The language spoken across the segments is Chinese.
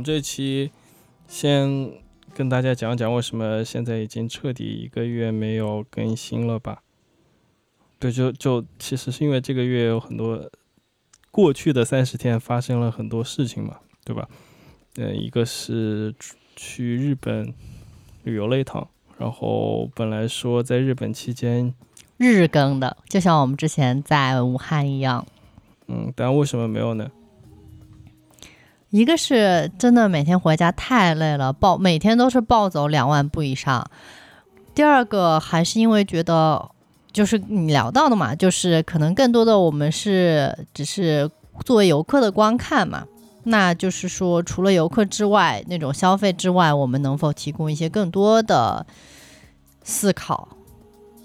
们这期先跟大家讲讲为什么现在已经彻底一个月没有更新了吧？对，就就其实是因为这个月有很多过去的三十天发生了很多事情嘛，对吧？嗯，一个是去日本旅游了一趟，然后本来说在日本期间日更的，就像我们之前在武汉一样。嗯，但为什么没有呢？一个是真的每天回家太累了，暴每天都是暴走两万步以上。第二个还是因为觉得，就是你聊到的嘛，就是可能更多的我们是只是作为游客的观看嘛。那就是说，除了游客之外，那种消费之外，我们能否提供一些更多的思考？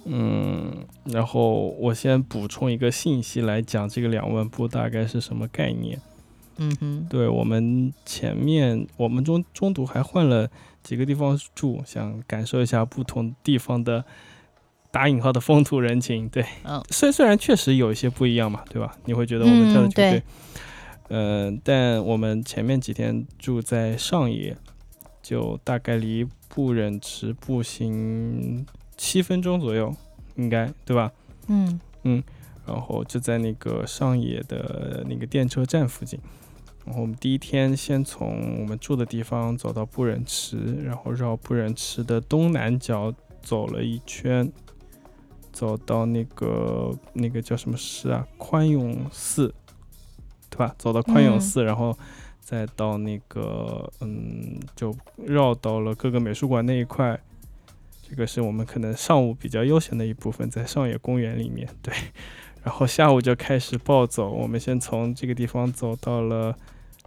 嗯，然后我先补充一个信息来讲，这个两万步大概是什么概念？嗯哼，对我们前面我们中中途还换了几个地方住，想感受一下不同地方的打引号的风土人情。对，嗯，虽虽然确实有一些不一样嘛，对吧？你会觉得我们跳的绝对，嗯，但我们前面几天住在上野，就大概离不忍池步行七分钟左右，应该对吧？嗯嗯，然后就在那个上野的那个电车站附近。然后我们第一天先从我们住的地方走到不忍池，然后绕不忍池的东南角走了一圈，走到那个那个叫什么寺啊？宽永寺，对吧？走到宽永寺，然后再到那个嗯，就绕到了各个美术馆那一块。这个是我们可能上午比较悠闲的一部分，在上野公园里面，对。然后下午就开始暴走，我们先从这个地方走到了。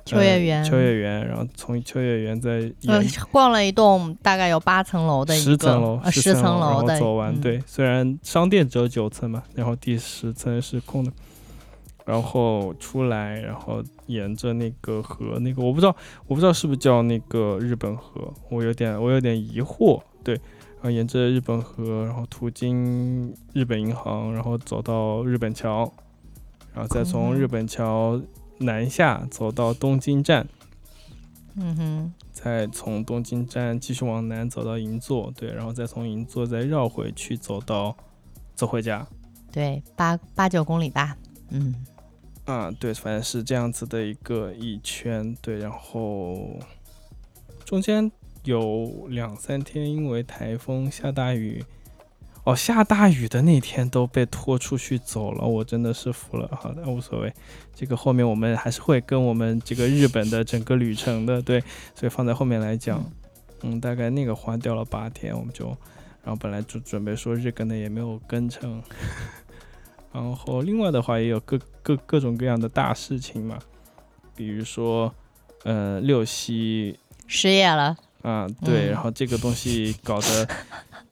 秋叶原，秋叶原，然后从秋叶原再逛了一栋大概有八层楼的十层楼，十层楼的走完。对，虽然商店只有九层嘛，然后第十层是空的。然后出来，然后沿着那个河，那个我不知道，我不知道是不是叫那个日本河，我有点我有点疑惑。对，然后沿着日本河，然后途经日本银行，然后走到日本桥，然后再从日本桥。南下走到东京站，嗯哼，再从东京站继续往南走到银座，对，然后再从银座再绕回去走到走回家，对，八八九公里吧，嗯，啊，对，反正是这样子的一个一圈，对，然后中间有两三天因为台风下大雨。哦，下大雨的那天都被拖出去走了，我真的是服了。好的，无所谓，这个后面我们还是会跟我们这个日本的整个旅程的，对，所以放在后面来讲。嗯，大概那个花掉了八天，我们就，然后本来就准备说日更的也没有跟成，然后另外的话也有各各各种各样的大事情嘛，比如说，呃，六夕失业了。啊，对，然后这个东西搞得。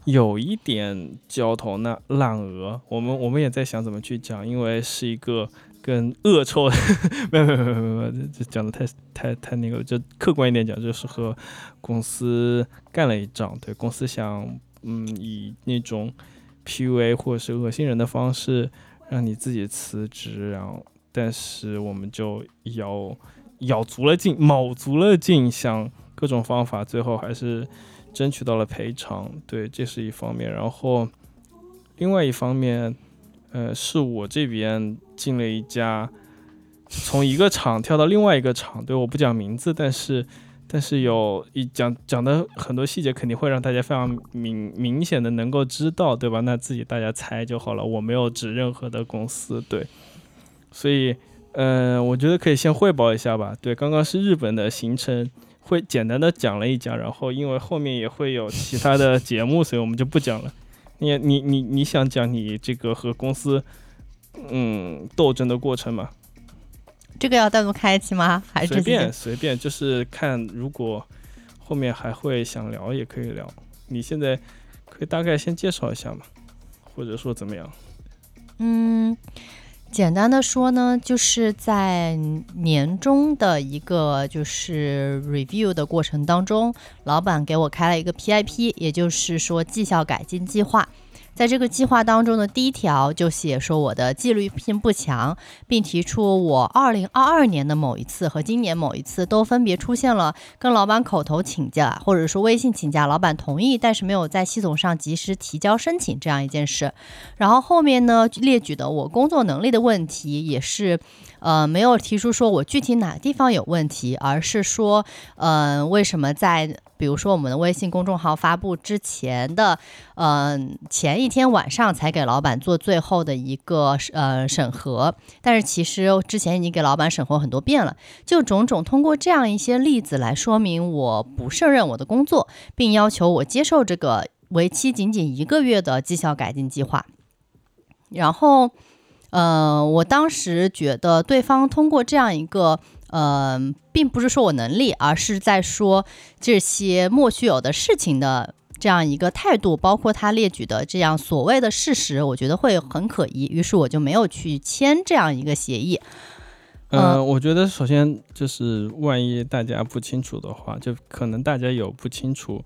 有一点焦头那烂额，我们我们也在想怎么去讲，因为是一个跟恶臭，没有没有没有没有，这讲的太太太那个，就客观一点讲，就是和公司干了一仗，对公司想嗯以那种 PUA 或者是恶心人的方式让你自己辞职，然后但是我们就咬咬足了劲，卯足了劲，想各种方法，最后还是。争取到了赔偿，对，这是一方面。然后，另外一方面，呃，是我这边进了一家，从一个厂跳到另外一个厂，对，我不讲名字，但是，但是有一讲讲的很多细节，肯定会让大家非常明明显的能够知道，对吧？那自己大家猜就好了，我没有指任何的公司，对。所以，嗯，我觉得可以先汇报一下吧。对，刚刚是日本的行程。会简单的讲了一讲，然后因为后面也会有其他的节目，所以我们就不讲了。你你你你想讲你这个和公司嗯斗争的过程吗？这个要单独开一期吗？还是随便随便，就是看如果后面还会想聊也可以聊。你现在可以大概先介绍一下嘛，或者说怎么样？嗯。简单的说呢，就是在年终的一个就是 review 的过程当中，老板给我开了一个 PIP，也就是说绩效改进计划。在这个计划当中的第一条就写说我的纪律性不强，并提出我二零二二年的某一次和今年某一次都分别出现了跟老板口头请假，或者说微信请假，老板同意，但是没有在系统上及时提交申请这样一件事。然后后面呢列举的我工作能力的问题也是。呃，没有提出说我具体哪个地方有问题，而是说，呃，为什么在比如说我们的微信公众号发布之前的，呃，前一天晚上才给老板做最后的一个呃审核，但是其实之前已经给老板审核很多遍了，就种种通过这样一些例子来说明我不胜任我的工作，并要求我接受这个为期仅仅一个月的绩效改进计划，然后。呃，我当时觉得对方通过这样一个，呃，并不是说我能力，而是在说这些莫须有的事情的这样一个态度，包括他列举的这样所谓的事实，我觉得会很可疑，于是我就没有去签这样一个协议。嗯，我觉得首先就是万一大家不清楚的话，就可能大家有不清楚。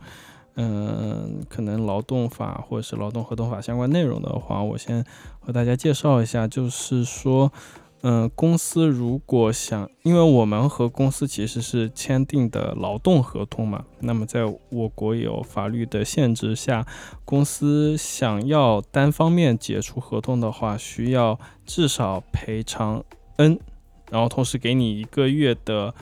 嗯，可能劳动法或者是劳动合同法相关内容的话，我先和大家介绍一下。就是说，嗯，公司如果想，因为我们和公司其实是签订的劳动合同嘛，那么在我国有法律的限制下，公司想要单方面解除合同的话，需要至少赔偿 N，然后同时给你一个月的。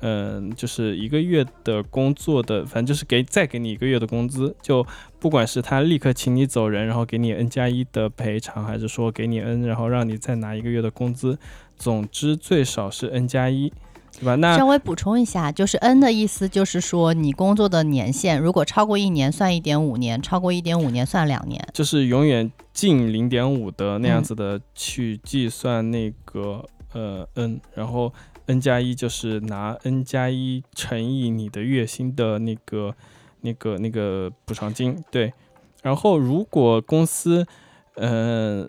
嗯，就是一个月的工作的，反正就是给再给你一个月的工资，就不管是他立刻请你走人，然后给你 N 加一的赔偿，还是说给你 N，然后让你再拿一个月的工资，总之最少是 N 加一，对吧？那稍微补充一下，就是 N 的意思就是说你工作的年限，如果超过一年算一点五年，超过一点五年算两年，就是永远近零点五的那样子的去计算那个呃 N，然后。N 加一就是拿 N 加一乘以你的月薪的那个、那个、那个补偿金，对。然后如果公司，呃，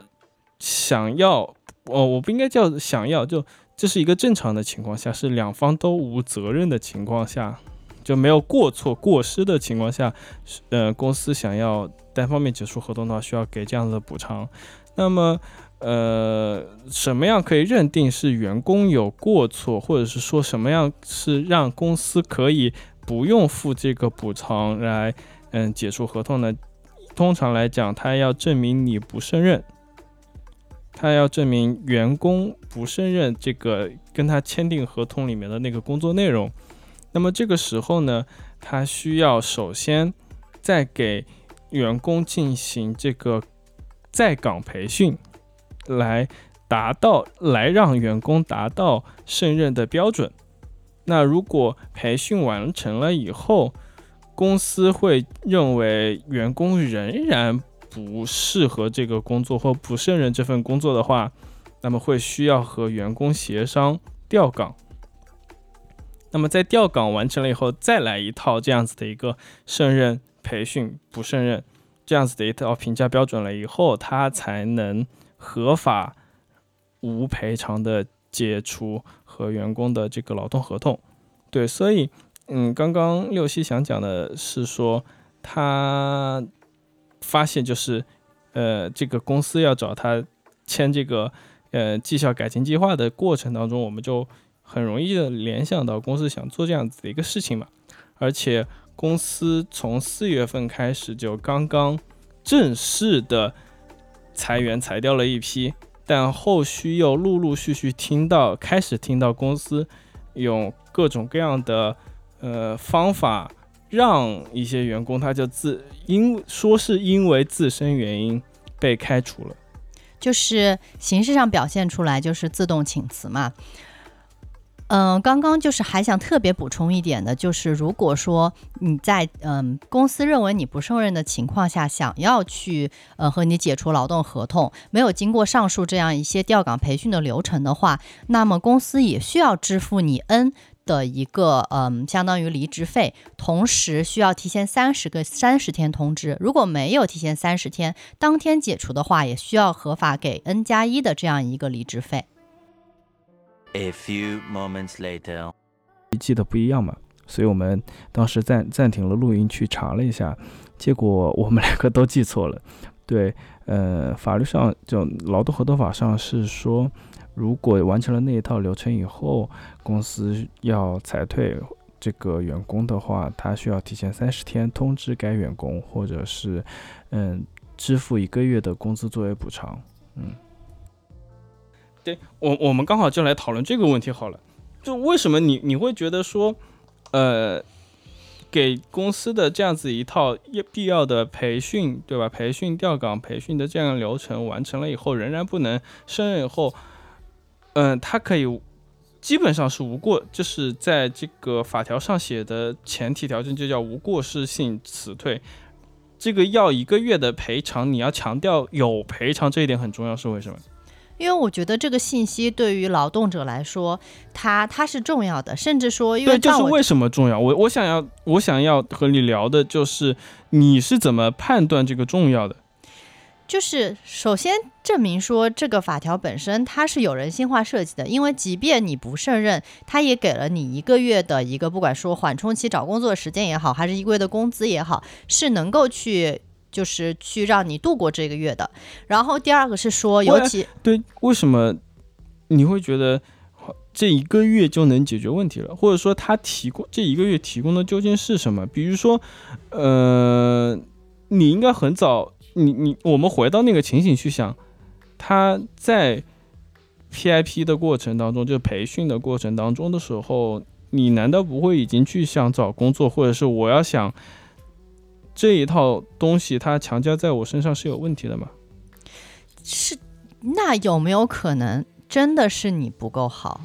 想要，哦，我不应该叫想要，就这是一个正常的情况下，是两方都无责任的情况下，就没有过错、过失的情况下，呃，公司想要单方面结束合同的话，需要给这样的补偿。那么。呃，什么样可以认定是员工有过错，或者是说什么样是让公司可以不用付这个补偿来，嗯，解除合同呢？通常来讲，他要证明你不胜任，他要证明员工不胜任这个跟他签订合同里面的那个工作内容。那么这个时候呢，他需要首先再给员工进行这个在岗培训。来达到，来让员工达到胜任的标准。那如果培训完成了以后，公司会认为员工仍然不适合这个工作或不胜任这份工作的话，那么会需要和员工协商调岗。那么在调岗完成了以后，再来一套这样子的一个胜任培训不胜任这样子的一套评价标准了以后，他才能。合法无赔偿的解除和员工的这个劳动合同，对，所以，嗯，刚刚六七想讲的是说，他发现就是，呃，这个公司要找他签这个，呃，绩效改进计划的过程当中，我们就很容易的联想到公司想做这样子的一个事情嘛，而且公司从四月份开始就刚刚正式的。裁员裁掉了一批，但后续又陆陆续续听到，开始听到公司用各种各样的呃方法，让一些员工他就自因说是因为自身原因被开除了，就是形式上表现出来就是自动请辞嘛。嗯，刚刚就是还想特别补充一点的，就是如果说你在嗯公司认为你不胜任的情况下，想要去呃和你解除劳动合同，没有经过上述这样一些调岗培训的流程的话，那么公司也需要支付你 N 的一个嗯相当于离职费，同时需要提前三十个三十天通知，如果没有提前三十天，当天解除的话，也需要合法给 N 加一的这样一个离职费。A few moments later，记得不一样嘛，所以我们当时暂暂停了录音去查了一下，结果我们两个都记错了。对，呃，法律上就劳动合同法上是说，如果完成了那一套流程以后，公司要裁退这个员工的话，他需要提前三十天通知该员工，或者是嗯支付一个月的工资作为补偿。嗯，我我们刚好就来讨论这个问题好了，就为什么你你会觉得说，呃。给公司的这样子一套必必要的培训，对吧？培训调岗、培训的这样流程完成了以后，仍然不能胜任以后，嗯，他可以基本上是无过，就是在这个法条上写的前提条件就叫无过失性辞退。这个要一个月的赔偿，你要强调有赔偿这一点很重要，是为什么？因为我觉得这个信息对于劳动者来说，它它是重要的，甚至说，因为就是为什么重要？我我想要我想要和你聊的就是你是怎么判断这个重要的？就是首先证明说这个法条本身它是有人性化设计的，因为即便你不胜任，它也给了你一个月的一个不管说缓冲期找工作的时间也好，还是一个月的工资也好，是能够去。就是去让你度过这个月的，然后第二个是说，尤其对为什么你会觉得这一个月就能解决问题了，或者说他提供这一个月提供的究竟是什么？比如说，呃，你应该很早，你你我们回到那个情形去想，他在 PIP 的过程当中，就培训的过程当中的时候，你难道不会已经去想找工作，或者是我要想？这一套东西，它强加在我身上是有问题的吗？是，那有没有可能真的是你不够好？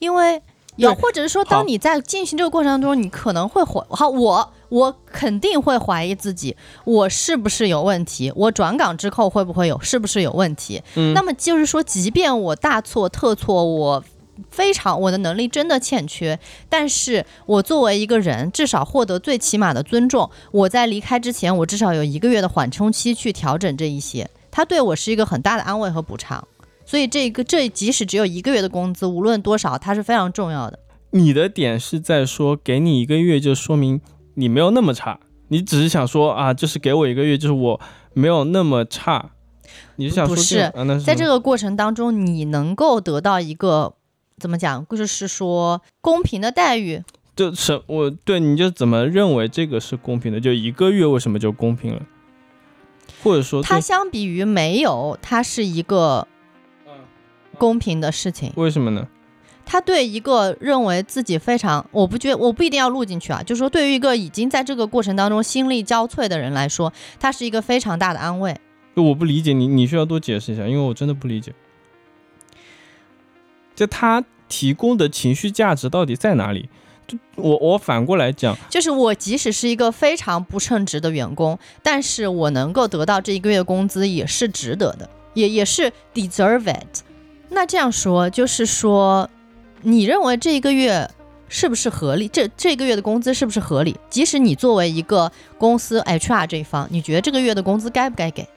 因为有，或者是说，当你在进行这个过程当中，你可能会怀，好，我我肯定会怀疑自己，我是不是有问题？我转岗之后会不会有，是不是有问题？嗯，那么就是说，即便我大错特错，我。非常，我的能力真的欠缺，但是我作为一个人，至少获得最起码的尊重。我在离开之前，我至少有一个月的缓冲期去调整这一些，他对我是一个很大的安慰和补偿。所以这个这即使只有一个月的工资，无论多少，它是非常重要的。你的点是在说，给你一个月就说明你没有那么差，你只是想说啊，就是给我一个月，就是我没有那么差。你是想说不是？在这个过程当中，你能够得到一个。怎么讲？就是说公平的待遇，就是我对你就怎么认为这个是公平的？就一个月为什么就公平了？或者说，它相比于没有，它是一个公平的事情。为什么呢？他对一个认为自己非常，我不觉我不一定要录进去啊。就是说，对于一个已经在这个过程当中心力交瘁的人来说，它是一个非常大的安慰。我不理解你，你需要多解释一下，因为我真的不理解。就他提供的情绪价值到底在哪里？就我我反过来讲，就是我即使是一个非常不称职的员工，但是我能够得到这一个月工资也是值得的，也也是 deserve it。那这样说就是说，你认为这一个月是不是合理？这这个月的工资是不是合理？即使你作为一个公司 HR 这一方，你觉得这个月的工资该不该给？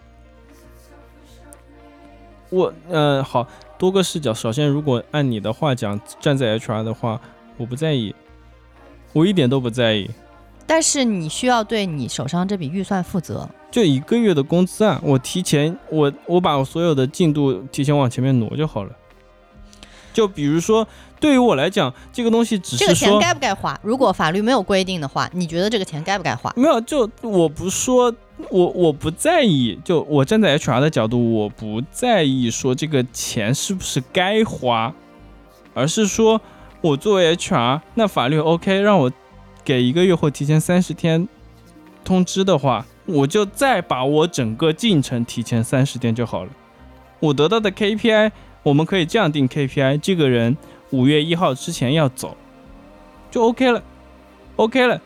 我嗯好。多个视角。首先，如果按你的话讲，站在 HR 的话，我不在意，我一点都不在意。但是你需要对你手上这笔预算负责。就一个月的工资啊，我提前，我我把我所有的进度提前往前面挪就好了。就比如说，对于我来讲，这个东西只是这个钱该不该花？如果法律没有规定的话，你觉得这个钱该不该花？没有，就我不说。我我不在意，就我站在 HR 的角度，我不在意说这个钱是不是该花，而是说我作为 HR，那法律 OK，让我给一个月或提前三十天通知的话，我就再把我整个进程提前三十天就好了。我得到的 KPI，我们可以这样定 KPI，这个人五月一号之前要走，就 OK 了，OK 了。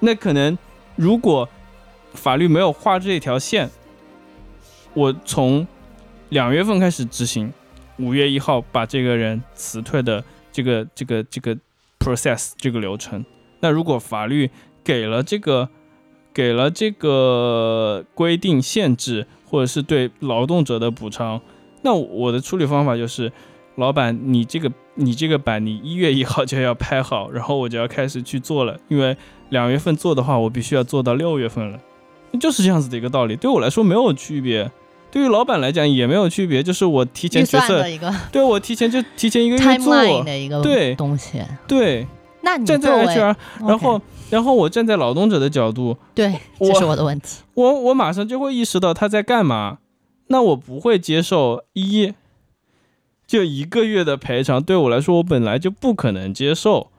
那可能如果。法律没有画这条线，我从两月份开始执行，五月一号把这个人辞退的这个这个这个 process 这个流程。那如果法律给了这个给了这个规定限制，或者是对劳动者的补偿，那我的处理方法就是，老板你这个你这个板你一月一号就要拍好，然后我就要开始去做了，因为两月份做的话，我必须要做到六月份了。就是这样子的一个道理。对我来说没有区别，对于老板来讲也没有区别，就是我提前预决策对我提前就提前一个月 做，的一个对东西。对，那你站在 HR，然后然后我站在劳动者的角度，对，我这是我的问题。我我马上就会意识到他在干嘛，那我不会接受一就一个月的赔偿，对我来说我本来就不可能接受。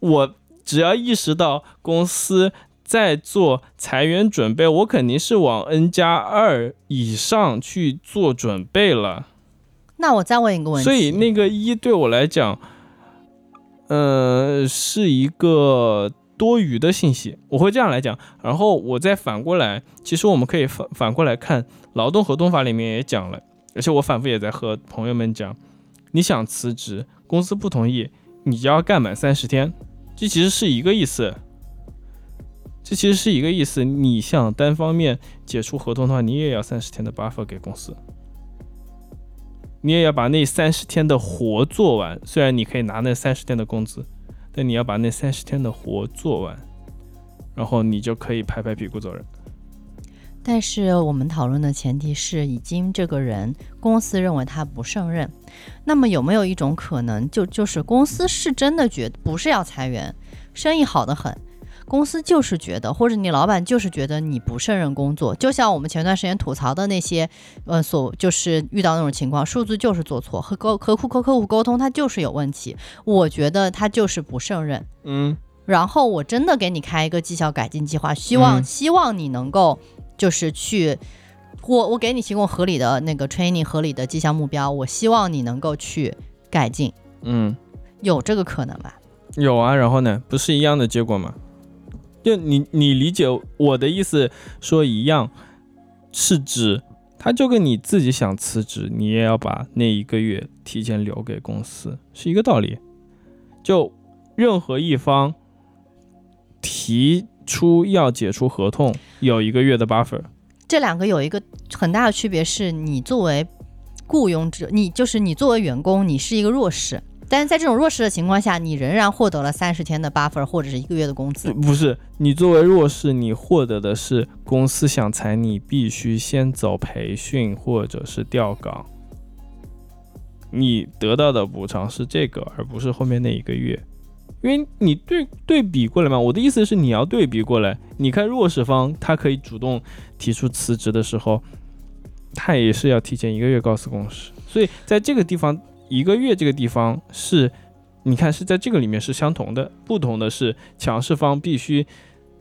我只要意识到公司在做裁员准备，我肯定是往 N 加二以上去做准备了。那我再问一个问题，所以那个一对我来讲，呃，是一个多余的信息，我会这样来讲。然后我再反过来，其实我们可以反反过来看，劳动合同法里面也讲了，而且我反复也在和朋友们讲，你想辞职，公司不同意，你就要干满三十天，这其实是一个意思。这其实是一个意思，你想单方面解除合同的话，你也要三十天的 buffer 给公司。你也要把那三十天的活做完。虽然你可以拿那三十天的工资，但你要把那三十天的活做完，然后你就可以拍拍屁股走人。但是我们讨论的前提是，已经这个人公司认为他不胜任，那么有没有一种可能，就就是公司是真的觉得不是要裁员，生意好得很，公司就是觉得，或者你老板就是觉得你不胜任工作，就像我们前段时间吐槽的那些，呃，所就是遇到那种情况，数字就是做错，和沟和客和客户沟通他就是有问题，我觉得他就是不胜任。嗯然后我真的给你开一个绩效改进计划，希望、嗯希望你能够就是去，我我给你提供合理的那个 training，合理的绩效目标，我希望你能够去改进，嗯，有这个可能吧？有啊。然后呢，不是一样的结果吗？就你你理解我的意思说一样，是指他就跟你自己想辞职，你也要把那一个月提前留给公司，是一个道理。就任何一方提出要解除合同，有一个月的 buffer。这两个有一个很大的区别是，你作为雇佣者，你就是你作为员工，你是一个弱势。但是在这种弱势的情况下，你仍然获得了三十天的 buffer 或者是一个月的工资。不是，你作为弱势，你获得的是公司想裁你，必须先走培训或者是调岗。你得到的补偿是这个，而不是后面那一个月，因为你对对比过来嘛。我的意思是你要对比过来，你看弱势方他可以主动提出辞职的时候，他也是要提前一个月告诉公司，所以在这个地方一个月这个地方是，你看是在这个里面是相同的，不同的是强势方必须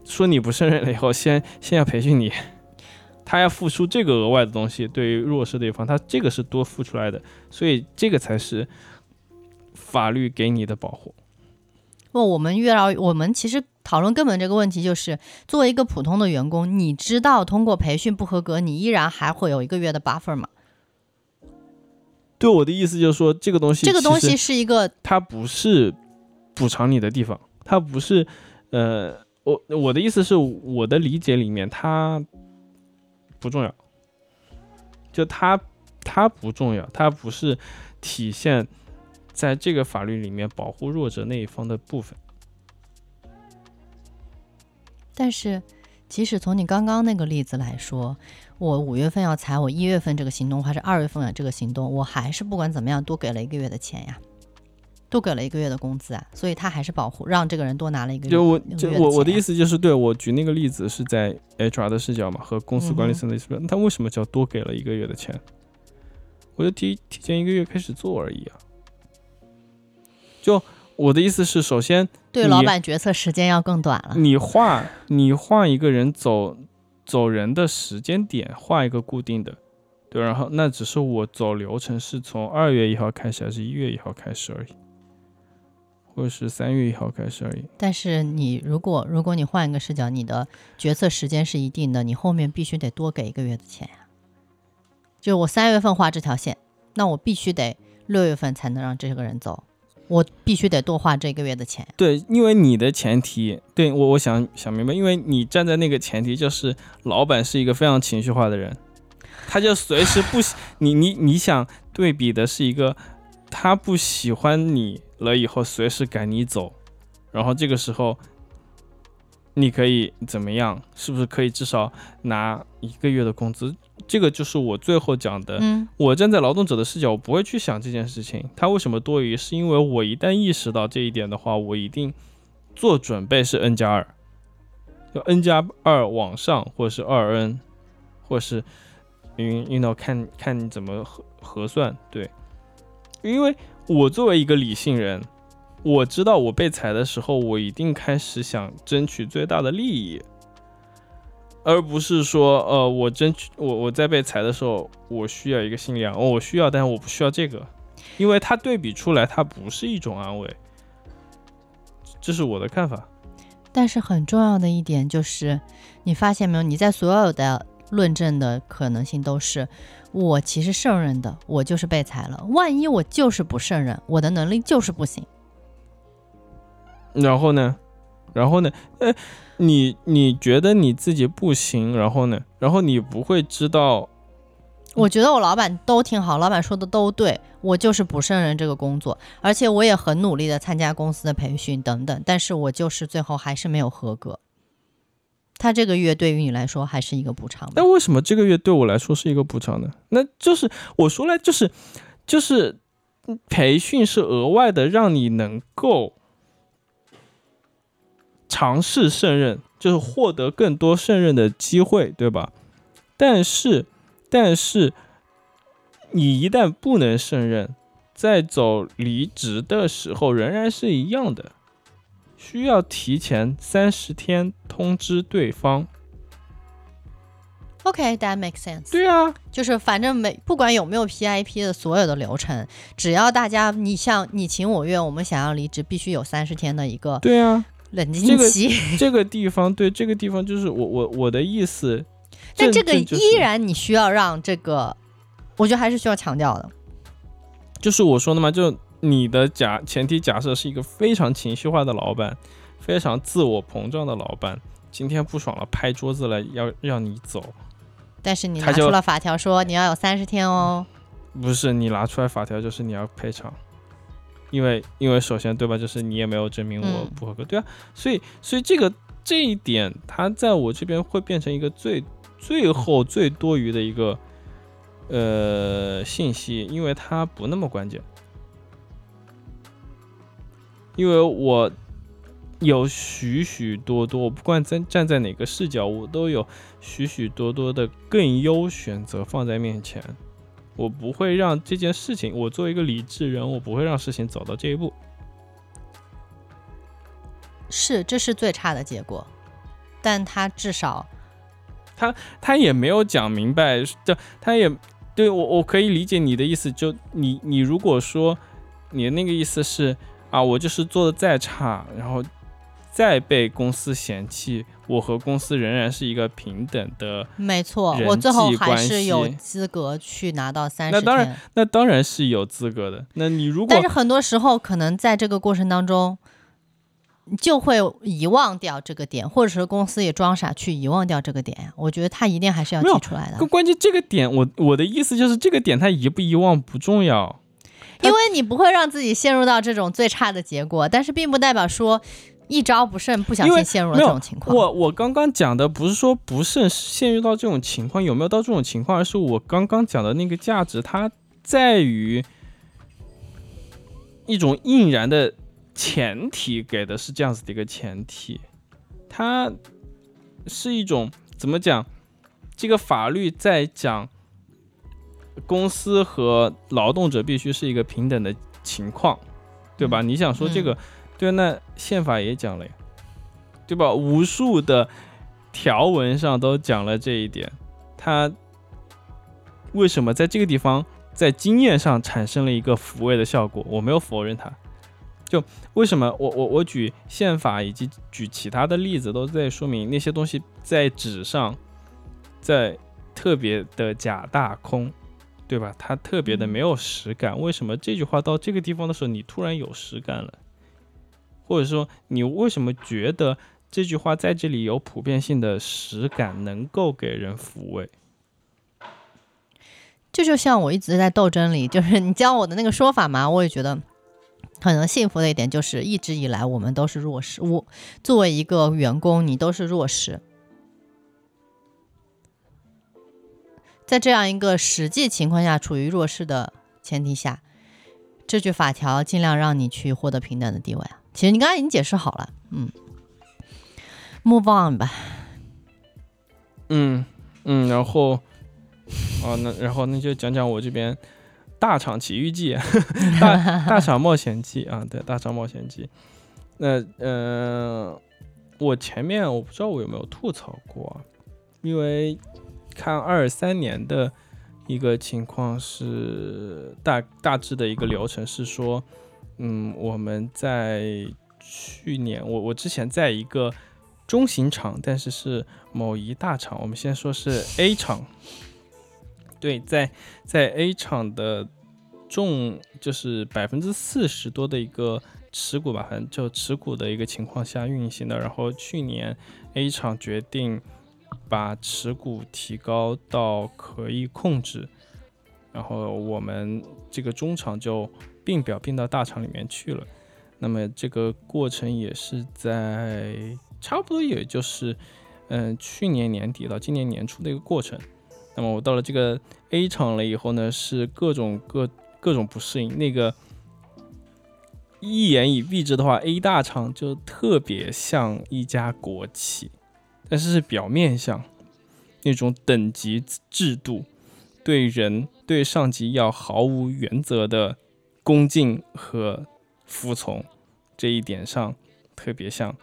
说你不胜任了以后，先先要培训你，他要付出这个额外的东西，对于弱势的一方，他这个是多付出来的，所以这个才是法律给你的保护。不，我们越来，我们其实讨论根本这个问题就是，作为一个普通的员工，你知道通过培训不合格，你依然还会有一个月的 buffer 吗？对我的意思就是说，这个东西这个东西是一个它不是补偿你的地方，它不是，呃，我我的意思是，我的理解里面它不重要，就它它不重要，它不是体现在这个法律里面保护弱者那一方的部分。但是，即使从你刚刚那个例子来说，我五月份要裁，我一月份这个行动还是二月份的这个行动，我还是不管怎么样多给了一个月的钱呀，多给了一个月的工资啊，所以他还是保护让这个人多拿了一个月。就我就我我的意思就是，对我举那个例子是在 HR 的视角嘛，和公司管理嗯层的视角，他为什么叫多给了一个月的钱？我就提提前一个月开始做而已啊。就我的意思是，首先对老板决策时间要更短了。你画你画一个人走走人的时间点，画一个固定的，对，然后那只是我走流程是从二月一号开始，还是一月一号开始而已，或者是三月一号开始而已。但是你如果如果你换一个视角，你的决策时间是一定的，你后面必须得多给一个月的钱呀。就我三月份画这条线，那我必须得六月份才能让这个人走，我必须得多花这个月的钱。对，因为你的前提，对我我想想明白，因为你站在那个前提，就是老板是一个非常情绪化的人，他就随时不喜 你你你想对比的是一个他不喜欢你了以后随时赶你走，然后这个时候你可以怎么样？是不是可以至少拿一个月的工资？这个就是我最后讲的。嗯我站在劳动者的视角，我不会去想这件事情，它为什么多余？是因为我一旦意识到这一点的话，我一定做准备是 n 加二，就 n 加二往上，或者是二 n，或者是嗯，you know 看看你怎么核核算，对，因为我作为一个理性人，我知道我被裁的时候，我一定开始想争取最大的利益。而不是说，呃，我争取我我在被裁的时候，我需要一个心理安慰，哦，我需要，但是我不需要这个，因为它对比出来，它不是一种安慰，这是我的看法。但是很重要的一点就是，你发现没有？你在所有的论证的可能性都是，我其实胜任的，我就是被裁了。万一我就是不胜任，我的能力就是不行。然后呢，然后呢，呃，你你觉得你自己不行，然后呢，然后你不会知道，我觉得我老板都挺好，老板说的都对，我就是不胜任这个工作，而且我也很努力的参加公司的培训等等，但是我就是最后还是没有合格。他这个月对于你来说还是一个补偿吧那？为什么这个月对我来说是一个补偿呢？那就是我说了，就是就是培训是额外的，让你能够尝试胜任，就是获得更多胜任的机会，对吧？但是但是你一旦不能胜任，在走离职的时候仍然是一样的，需要提前三十天通知对方。OK，that、makes sense。对啊，就是反正没不管有没有 PIP 的所有的流程，只要大家你像你情我愿，我们想要离职，必须有三十天的一个对啊，冷静期。这个地方，对这个地方就是我我我的意思。但这个依然你需要让这个，我觉得还是需要强调的。就是我说的嘛，就你的假前提假设是一个非常情绪化的老板，非常自我膨胀的老板，今天不爽了，拍桌子了，要让你走，但是你拿出了法条说你要有三十天哦。不是你拿出来法条就是你要赔偿，因为因为首先对吧，就是你也没有证明我嗯不合格，对啊，所以所以这个这一点，它在我这边会变成一个最最后最多余的一个呃信息，因为它不那么关键，因为我有许许多多，我不管站站在哪个视角，我都有许许多多的更优选择放在面前。我不会让这件事情，我作为一个理智人，我不会让事情走到这一步。是，这是最差的结果，但他至少他他也没有讲明白，就他也对我我可以理解你的意思。就你你如果说你的那个意思是啊，我就是做的再差，然后再被公司嫌弃，我和公司仍然是一个平等的，没错，我最后还是有资格去拿到三十那当然。那当然是有资格的。那你如果但是很多时候，可能在这个过程当中，就会遗忘掉这个点，或者是公司也装傻去遗忘掉这个点呀。我觉得他一定还是要提出来的关，关键这个点，我我的意思就是这个点他遗不遗忘不重要。因为你不会让自己陷入到这种最差的结果，但是并不代表说一招不慎不小心陷入了这种情况。我我刚刚讲的不是说不慎陷入到这种情况，有没有到这种情况，而是我刚刚讲的那个价值，它在于一种应然的前提，给的是这样子的一个前提，它是一种怎么讲？这个法律在讲公司和劳动者必须是一个平等的情况，对吧？你想说这个，对，那宪法也讲了呀。对吧？无数的条文上都讲了这一点，他为什么在这个地方在经验上产生了一个抚慰的效果？我没有否认它。就为什么我我我举宪法以及举其他的例子，都在说明那些东西在纸上，在特别的假大空，对吧？它特别的没有实感。为什么这句话到这个地方的时候，你突然有实感了？或者说，你为什么觉得这句话在这里有普遍性的实感，能够给人抚慰？这就像我一直在斗争里，就是你教我的那个说法嘛，我也觉得可能幸福的一点就是，一直以来我们都是弱势。我作为一个员工，你都是弱势。在这样一个实际情况下，处于弱势的前提下，这句法条尽量让你去获得平等的地位啊。其实你刚刚已经解释好了，嗯，move on 吧。嗯嗯，然后啊，那然后那就讲讲我这边大厂奇遇记，大大厂冒险记啊，对，大厂冒险记。那呃，我前面我不知道我有没有吐槽过，因为看二三年的一个情况是大大致的一个流程是说，嗯，我们在去年我我之前在一个中型厂，但是是某一大厂，我们先说是 A 厂。对，在在 A 厂的重就是百分之四十多的一个持股吧，反正就持股的一个情况下运行的。然后去年 A 厂决定把持股提高到可以控制，然后我们这个中厂就并表并到大厂里面去了。那么这个过程也是在差不多也就是嗯、去年年底到今年年初的一个过程。那么我到了这个 A 厂了以后呢，是各种各各种不适应。那个一言以蔽之的话，A 大厂就特别像一家国企，但是是表面像那种等级制度，对人对上级要毫无原则的恭敬和服从这一点上特别像，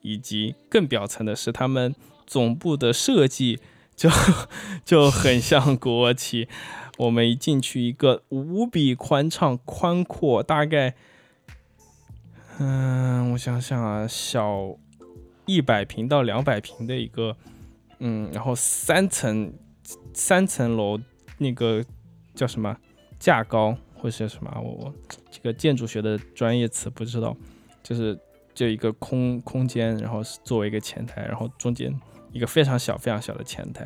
以及更表层的是他们总部的设计。就 就很像国企，我们一进去一个无比宽敞、宽阔，大概，嗯，我想想啊，小一百平到两百平的一个，嗯，然后三层三层楼，那个叫什么架高或是什么，我我这个建筑学的专业词不知道，就是就一个空空间，然后是作为一个前台，然后中间。一个非常小、非常小的前台，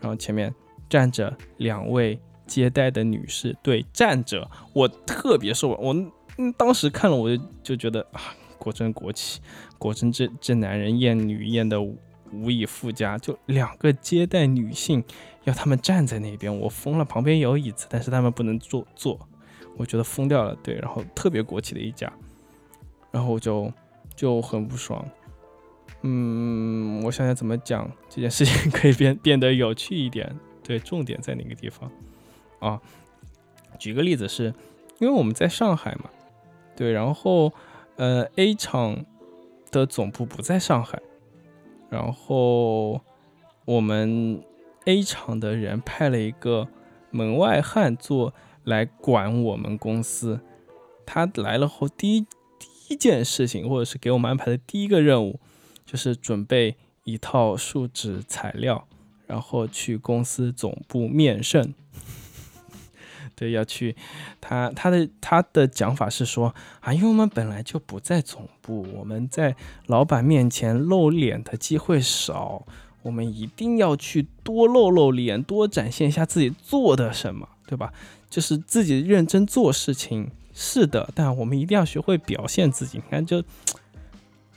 然后前面站着两位接待的女士，对，站着。我特别受我，嗯，当时看了我就就觉得啊，果真国企，果真这这男人厌女厌的无以复加。就两个接待女性，要他们站在那边，我疯了。旁边有椅子，但是他们不能坐坐，我觉得疯掉了。对，然后特别国企的一家，然后我就就很不爽。嗯，我想想怎么讲这件事情 可以变变得有趣一点。对，重点在哪个地方啊？举个例子是，因为我们在上海嘛，对，然后呃 A 厂的总部不在上海，然后我们 A 厂的人派了一个门外汉做来管我们公司。他来了后，第一第一件事情，或者是给我们安排的第一个任务。就是准备一套树脂材料，然后去公司总部面圣。对，要去他他的他的讲法是说啊，因为我们本来就不在总部，我们在老板面前露脸的机会少，我们一定要去多露露脸，多展现一下自己做的什么，对吧？就是自己认真做事情，是的，但我们一定要学会表现自己。你看，就。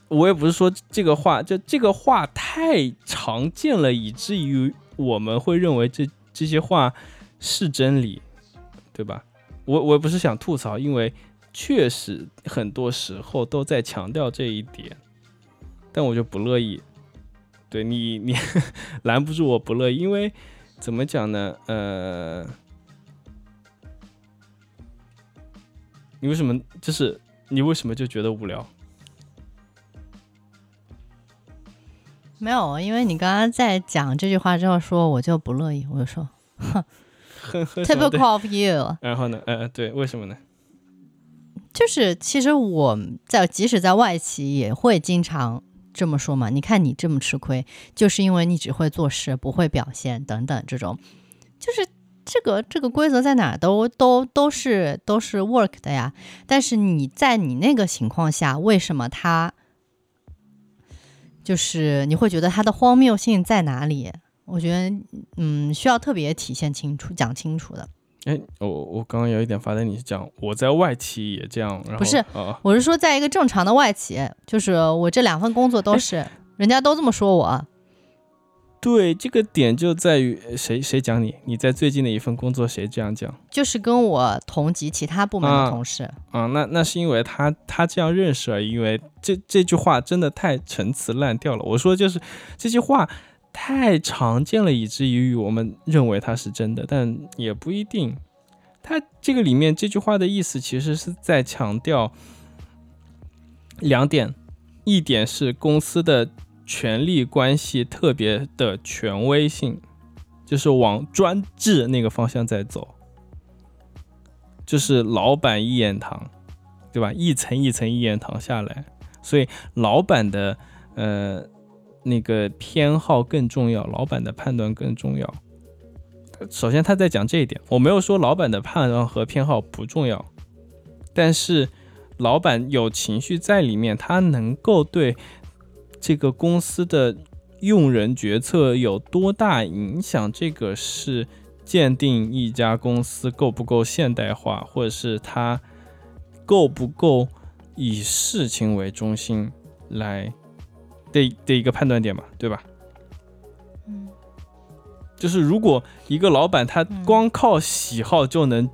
我也不是说这个话，就这个话太常见了，以至于我们会认为这这些话是真理，对吧？我我也不是想吐槽，因为确实很多时候都在强调这一点，但我就不乐意。对你，你 拦不住我不乐意，因为怎么讲呢？呃，你为什么就是你为什么就觉得无聊？没有，因为你刚刚在讲这句话之后说，我就不乐意，我就说，哼，typical of you。然后呢？呃，对，为什么呢？就是其实我在即使在外企也会经常这么说嘛。你看你这么吃亏，就是因为你只会做事，不会表现等等这种，就是这个这个规则在哪都都都是都是 work 的呀。但是你在你那个情况下，为什么他？就是你会觉得它的荒谬性在哪里？我觉得，嗯，需要特别体现清楚、讲清楚的。哎，我我刚刚有一点发呆你是讲我在外企也这样，然后不是啊，我是说，在一个正常的外企，就是我这两份工作都是，人家都这么说我。对，这个点就在于呃谁谁讲你，你在最近的一份工作谁这样讲就是跟我同级其他部门的同事，啊？那那是因为他他这样认识而已，因为这这句话真的太陈词滥调了。我说就是这句话太常见了，以至于我们认为它是真的，但也不一定。它这个里面这句话的意思其实是在强调两点，一点是公司的权力关系特别的权威性，就是往专制那个方向在走，就是老板一言堂，对吧？一层一层一言堂下来，所以老板的呃那个偏好更重要，老板的判断更重要。首先他在讲这一点，我没有说老板的判断和偏好不重要，但是老板有情绪在里面，他能够对这个公司的用人决策有多大影响，这个是鉴定一家公司够不够现代化，或者是它够不够以事情为中心来的的一个判断点嘛，对吧？嗯就是如果一个老板他光靠喜好就能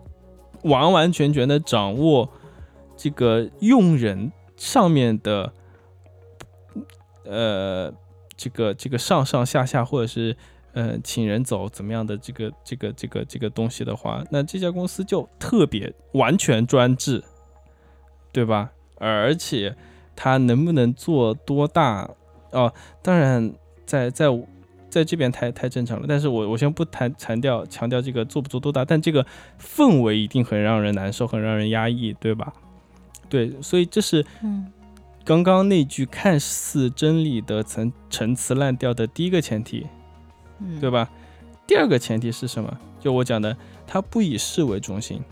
完完全全的掌握这个用人上面的，呃，这个这个上上下下或者是呃请人走怎么样的这个这个这个这个东西的话，那这家公司就特别完全专制，对吧？而且它能不能做多大哦？当然在在在这边太太正常了，但是我我先不谈强调强调这个做不做多大，但这个氛围一定很让人难受，很让人压抑，对吧？对，所以这是嗯刚刚那句看似真理的陈陈词滥调的第一个前提，嗯，对吧？第二个前提是什么？就我讲的，它不以事为中心。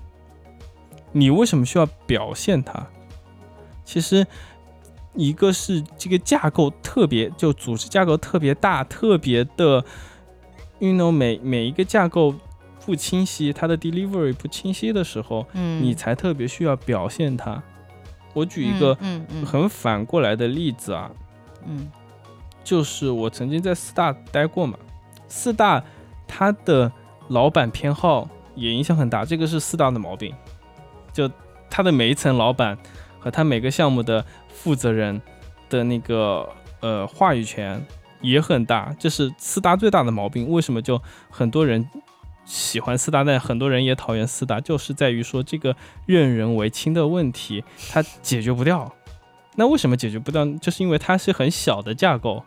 你为什么需要表现它？其实，一个是这个架构特别，就组织架构特别大，特别的，you know，每每一个架构不清晰，它的 delivery 不清晰的时候，嗯，你才特别需要表现它。我举一个很反过来的例子啊，嗯就是我曾经在四大待过嘛，四大它的老板偏好也影响很大，这个是四大的毛病。就他的每一层老板和他每个项目的负责人的那个呃话语权也很大，这是四大最大的毛病。为什么就很多人喜欢四大，但很多人也讨厌四大，就是在于说这个任人唯亲的问题它解决不掉。那为什么解决不掉？就是因为它是很小的架构，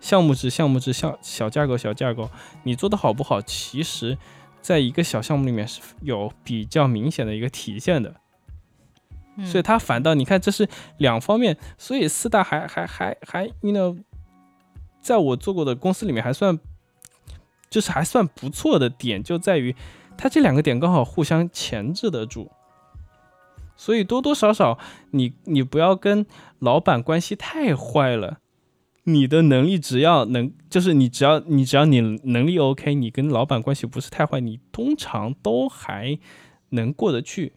项目制、项目制、小小架构、小架构，你做的好不好，其实在一个小项目里面是有比较明显的一个体现的。嗯，所以它反倒你看，这是两方面，所以四大还还还还，you know，在我做过的公司里面还算，就是还算不错的点，就在于它这两个点刚好互相钳制得住。所以多多少少，你你不要跟老板关系太坏了。你的能力只要能，就是你只要你只要你能力 OK，你跟老板关系不是太坏，你通常都还能过得去。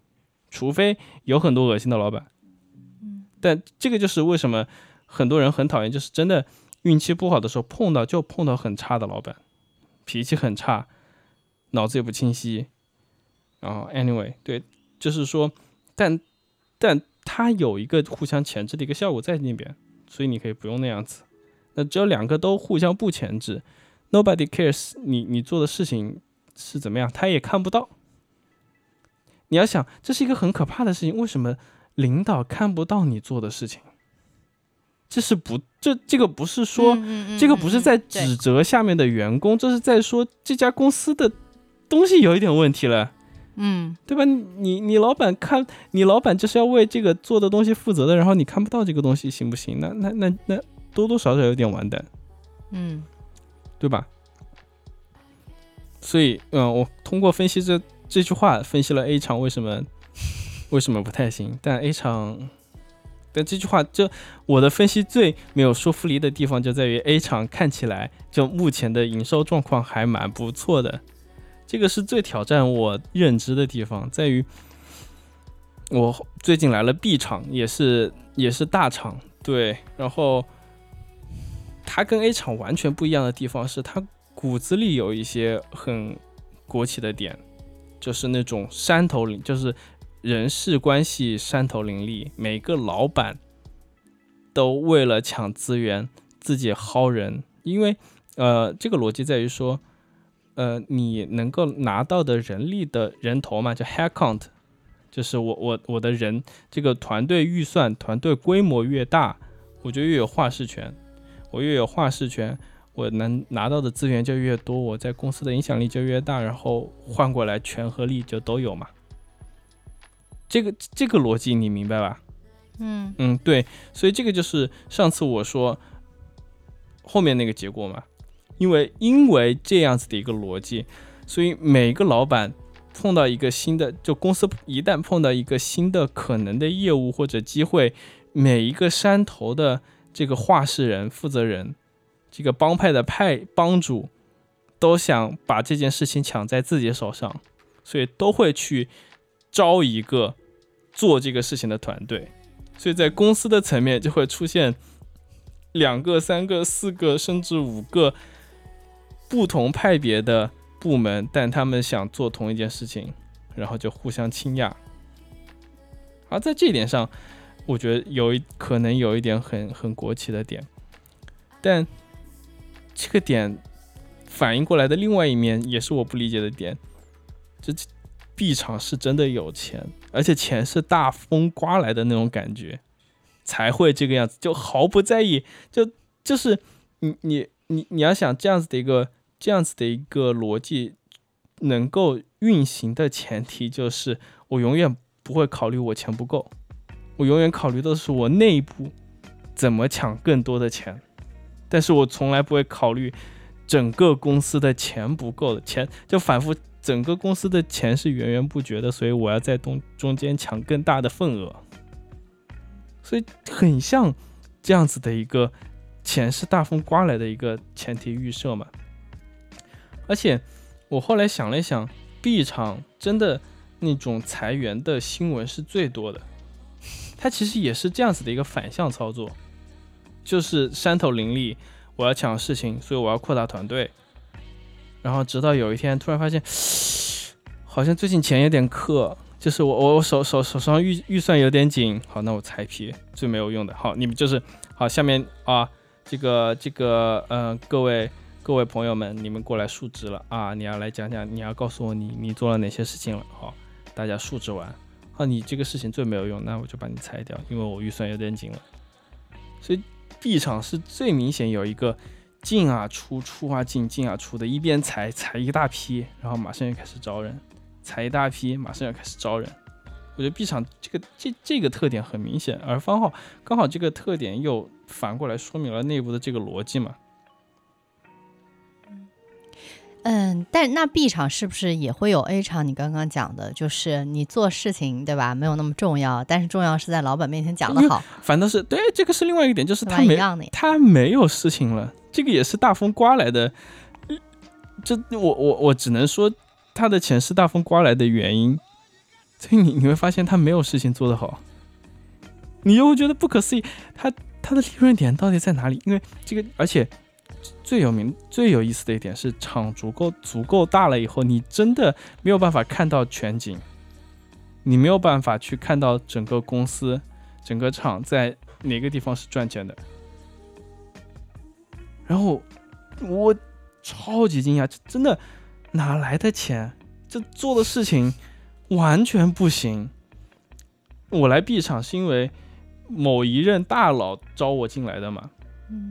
除非有很多恶心的老板，但这个就是为什么很多人很讨厌，就是真的运气不好的时候碰到就碰到很差的老板，脾气很差，脑子也不清晰，然后 anyway，对，就是说，但但它有一个互相钳制的一个效果在那边，所以你可以不用那样子。那只有两个都互相不钳制，nobody cares 你你做的事情是怎么样，他也看不到。你要想，这是一个很可怕的事情。为什么领导看不到你做的事情？这是不，这这个不是说，嗯这个不是在指责下面的员工，这是在说这家公司的东西有一点问题了，嗯对吧？你你老板看，你老板就是要为这个做的东西负责的，然后你看不到这个东西行不行？那那那那多多少少有点完蛋。嗯对吧？所以，嗯，我通过分析这这句话，分析了 A 厂为什么为什么不太行，但 A 厂，但这句话，就我的分析最没有说服力的地方就在于 A 厂看起来就目前的营收状况还蛮不错的，这个是最挑战我认知的地方，在于我最近来了 B 厂，也是也是大厂，对，然后它跟 A 厂完全不一样的地方是，它骨子里有一些很国企的点，就是那种山头林，就是人事关系山头林立，每个老板都为了抢资源自己薅人，因为呃，这个逻辑在于说。呃，你能够拿到的人力的人头嘛，叫 head count，就是我我我的人这个团队预算、团队规模越大，我就越有话事权，我越有话事权，我能拿到的资源就越多，我在公司的影响力就越大，然后换过来权和利就都有嘛。这个这个逻辑你明白吧？嗯嗯，对，所以这个就是上次我说后面那个结果嘛。因为因为这样子的一个逻辑，所以每个老板碰到一个新的，就公司一旦碰到一个新的可能的业务或者机会，每一个山头的这个话事人、负责人，这个帮派的派帮主，都想把这件事情抢在自己手上，所以都会去招一个做这个事情的团队，所以在公司的层面就会出现两个、三个、四个，甚至五个。不同派别的部门，但他们想做同一件事情，然后就互相倾轧。而在这一点上，我觉得有一可能有一点很很国企的点，但这个点反应过来的另外一面，也是我不理解的点。这 B 厂是真的有钱，而且钱是大风刮来的那种感觉，才会这个样子，就毫不在意，就就是你你你你要想这样子的一个。这样子的一个逻辑能够运行的前提，就是我永远不会考虑我钱不够，我永远考虑的是我内部怎么抢更多的钱，但是我从来不会考虑整个公司的钱不够的钱，就反复整个公司的钱是源源不绝的，所以我要在中中间抢更大的份额，所以很像这样子的一个钱是大风刮来的一个前提预设嘛。而且我后来想了一想，B 厂真的那种裁员的新闻是最多的，它其实也是这样子的一个反向操作，就是山头林立，我要抢事情，所以我要扩大团队，然后直到有一天突然发现，好像最近钱有点克，就是我我我手手手上预预算有点紧，好，那我裁批最没有用的，好，你们就是好，下面啊，这个这个嗯，各位。各位朋友们，你们过来述职了啊！你要来讲讲，你要告诉我你你做了哪些事情了？好，大家述职完，好，你这个事情最没有用，那我就把你裁掉，因为我预算有点紧了。所以 B 厂是最明显有一个进啊出出啊进进啊出的，一边裁裁一大批，然后马上又开始招人，裁一大批，马上要开始招人。我觉得 B 厂这个这这个特点很明显，而方浩刚好这个特点又反过来说明了内部的这个逻辑嘛。嗯，但那 B 厂是不是也会有 A 厂？你刚刚讲的就是你做事情对吧？没有那么重要，但是重要是在老板面前讲的好。反倒是对这个是另外一个点，就是他没他没有事情了，这个也是大风刮来的。这我我我只能说他的钱是大风刮来的原因。所以你你会发现他没有事情做得好，你又会觉得不可思议，他他的利润点到底在哪里？因为这个，而且。最有名、最有意思的一点是，厂足够足够大了以后，你真的没有办法看到全景，你没有办法去看到整个公司、整个厂在哪个地方是赚钱的。然后我超级惊讶，这真的哪来的钱？这做的事情完全不行。我来 B 厂是因为某一任大佬招我进来的嘛。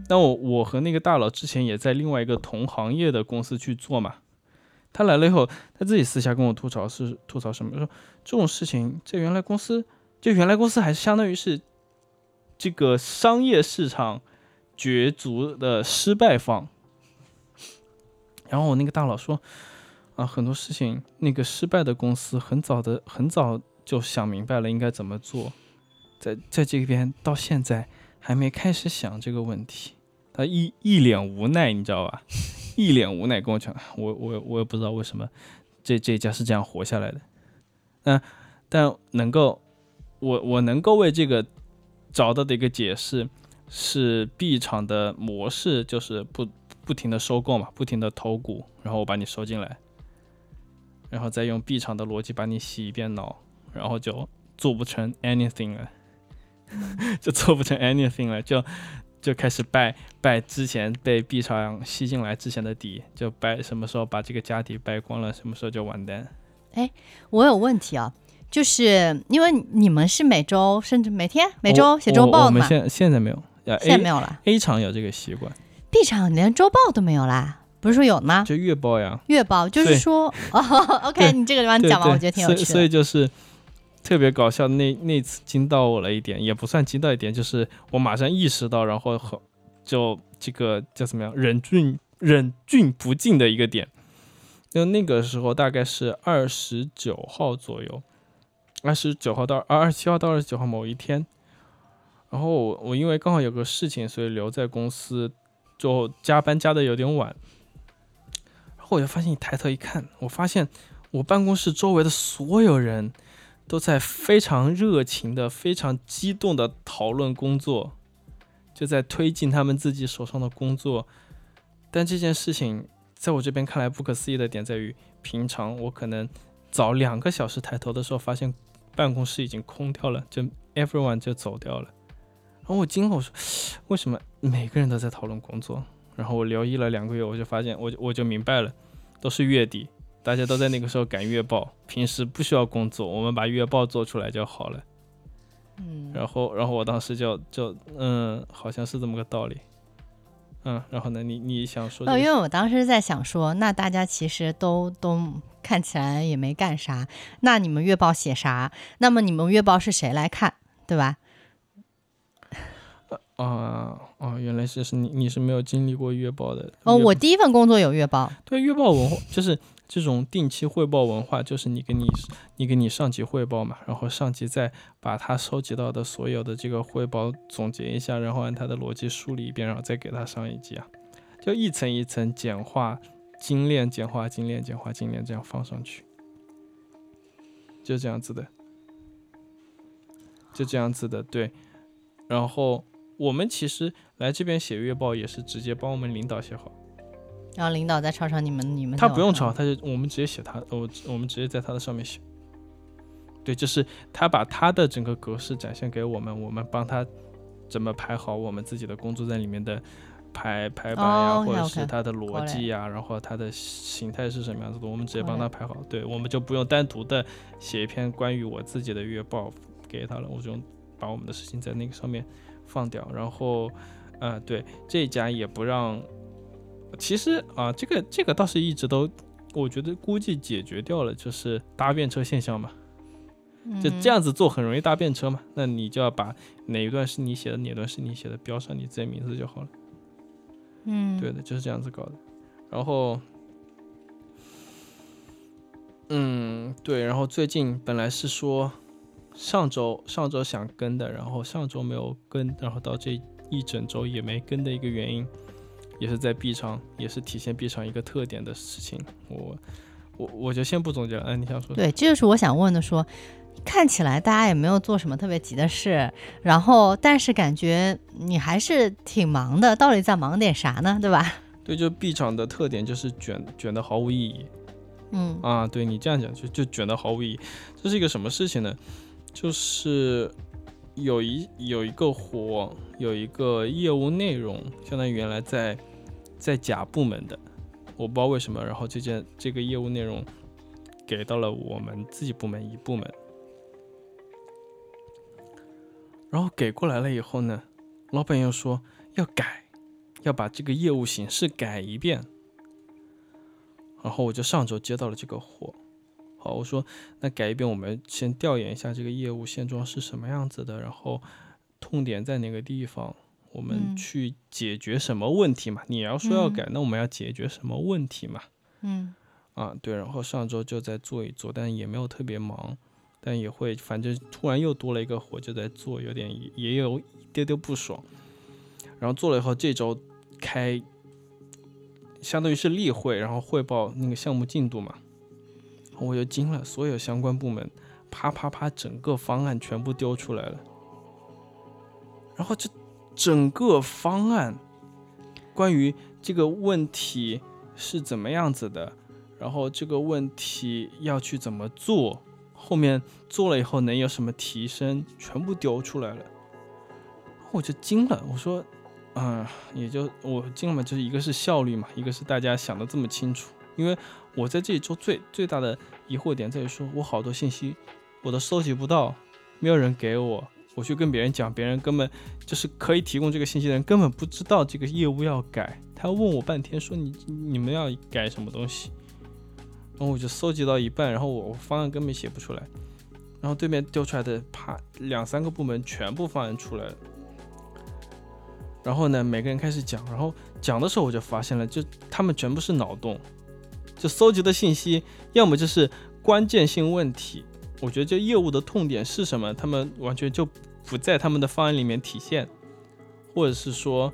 但我我和那个大佬之前也在另外一个同行业的公司去做嘛，他来了以后，他自己私下跟我吐槽是吐槽什么？说这种事情在原来公司，就原来公司还是相当于是这个商业市场角逐的失败方。然后我那个大佬说啊，很多事情那个失败的公司很早的很早就想明白了应该怎么做，在在这边到现在。还没开始想这个问题，他一一脸无奈，你知道吧？一脸无奈跟我讲，我我我也不知道为什么这这家是这样活下来的。嗯但能够我我能够为这个找到的一个解释是 B 厂的模式，就是不不停的收购嘛，不停的投股，然后我把你收进来，然后再用 B 厂的逻辑把你洗一遍脑，然后就做不成 anything 了，就做不成 anything 了，就就开始拜拜之前被 B 厂吸进来之前的底，就拜什么时候把这个家底败光了，什么时候就完蛋。哎我有问题啊，就是因为你们是每周甚至每天每周写周报的嘛，我们现现在没有，呃现在没有了 A 厂有这个习惯，，B 厂连周报都没有啦，不是说有吗？就月报呀。月报就是说，哦，OK，你这个地方讲完，我觉得挺有所以所以。就是特别搞笑，那那次惊到我了一点，也不算惊到一点，就是我马上意识到，然后和就这个叫怎么样，忍俊忍俊不禁的一个点。就那个时候大概是二十九号左右，二十九号到二十七号到二十九号某一天，然后我我因为刚好有个事情，所以留在公司，就加班加的有点晚。然后我就发现，一抬头一看，我发现我办公室周围的所有人都在非常热情的、非常激动的讨论工作，就在推进他们自己手上的工作。但这件事情在我这边看来不可思议的点在于，平常我可能早两个小时抬头的时候，发现办公室已经空掉了，就 everyone 就走掉了。然后我惊了，我说为什么每个人都在讨论工作？然后我留意了两个月，我就发现，我就我就明白了，都是月底，大家都在那个时候赶月报，平时不需要工作，我们把月报做出来就好了。嗯，然后，然后我当时就就嗯，好像是这么个道理。嗯，然后呢，你你想说这哦，个因为我当时在想说，那大家其实都都看起来也没干啥，那你们月报写啥？那么你们月报是谁来看，对吧？啊哦，原来是是你你是没有经历过月报的哦，我第一份工作有月报，对月报文化就是这种定期汇报文化，就是你给你你给你上级汇报嘛，然后上级再把他收集到的所有的这个汇报总结一下，然后按他的逻辑梳理一遍，然后再给他上一级啊，就一层一层简化、精炼、简化、精炼、简化、精炼这样放上去，就这样子的，就这样子的，对，然后。我们其实来这边写月报也是直接帮我们领导写好，然后领导再抄抄你们你们他不用抄，他就我们直接写他，我我们直接在他的上面写。对，就是他把他的整个格式展现给我们，我们帮他怎么排好我们自己的工作在里面的排排版呀，哦或者是它的逻辑呀，然后它的形态是什么样子的，我们直接帮他排好。对，我们就不用单独的写一篇关于我自己的月报给他了，我就把我们的事情在那个上面放掉。然后，呃，对，这一家也不让。其实啊，这个这个倒是一直都，我觉得估计解决掉了，就是搭便车现象嘛。就嗯这样子做很容易搭便车嘛，那你就要把哪一段是你写的，哪段是你写的，标上你自己名字就好了。嗯，对的，就是这样子搞的。然后，嗯，对，然后最近本来是说上周上周想跟的，然后上周没有跟，然后到这一整周也没跟的一个原因，也是在 B 场，也是体现 B 场一个特点的事情。我我我就先不总结了，哎，你想说？对，这就是我想问的说。看起来大家也没有做什么特别急的事，然后但是感觉你还是挺忙的，到底在忙点啥呢？对吧？对，就 B 场的特点就是卷卷的毫无意义。嗯啊，对你这样讲就就卷的毫无意义。这是一个什么事情呢？就是有一有一个活，有一个业务内容，相当于原来在在甲部门的，我不知道为什么，然后这件这个业务内容给到了我们自己部门一部门，然后给过来了以后呢，老板又说要改，要把这个业务形式改一遍。然后我就上周接到了这个活，好，我说那改一遍，我们先调研一下这个业务现状是什么样子的，然后痛点在哪个地方，我们嗯去解决什么问题嘛？你要说要嗯改，那我们要解决什么问题嘛？嗯啊，对，然后上周就在做一做，但也没有特别忙，但也会，反正突然又多了一个活就在做，有点也也有一丢丢不爽。然后做了以后，这周开，相当于是例会，然后汇报那个项目进度嘛。我就惊了，所有相关部门啪啪啪，整个方案全部丢出来了。然后这整个方案关于这个问题是怎么样子的，然后这个问题要去怎么做，后面做了以后能有什么提升，全部丢出来了。我就惊了，我说，嗯、也就我惊了嘛，就是一个是效率嘛，一个是大家想的这么清楚。因为我在这里做最最大的疑惑点在于说，我好多信息我都收集不到，没有人给我，我去跟别人讲，别人根本就是可以提供这个信息的人根本不知道这个业务要改，他问我半天说你你们要改什么东西，然后我就搜集到一半，然后我我方案根本写不出来，然后对面丢出来的啪两三个部门全部方案出来了。然后呢，每个人开始讲，然后讲的时候我就发现了，就他们全部是脑洞，就搜集的信息，要么就是关键性问题，我觉得这业务的痛点是什么，他们完全就不在他们的方案里面体现，或者是说，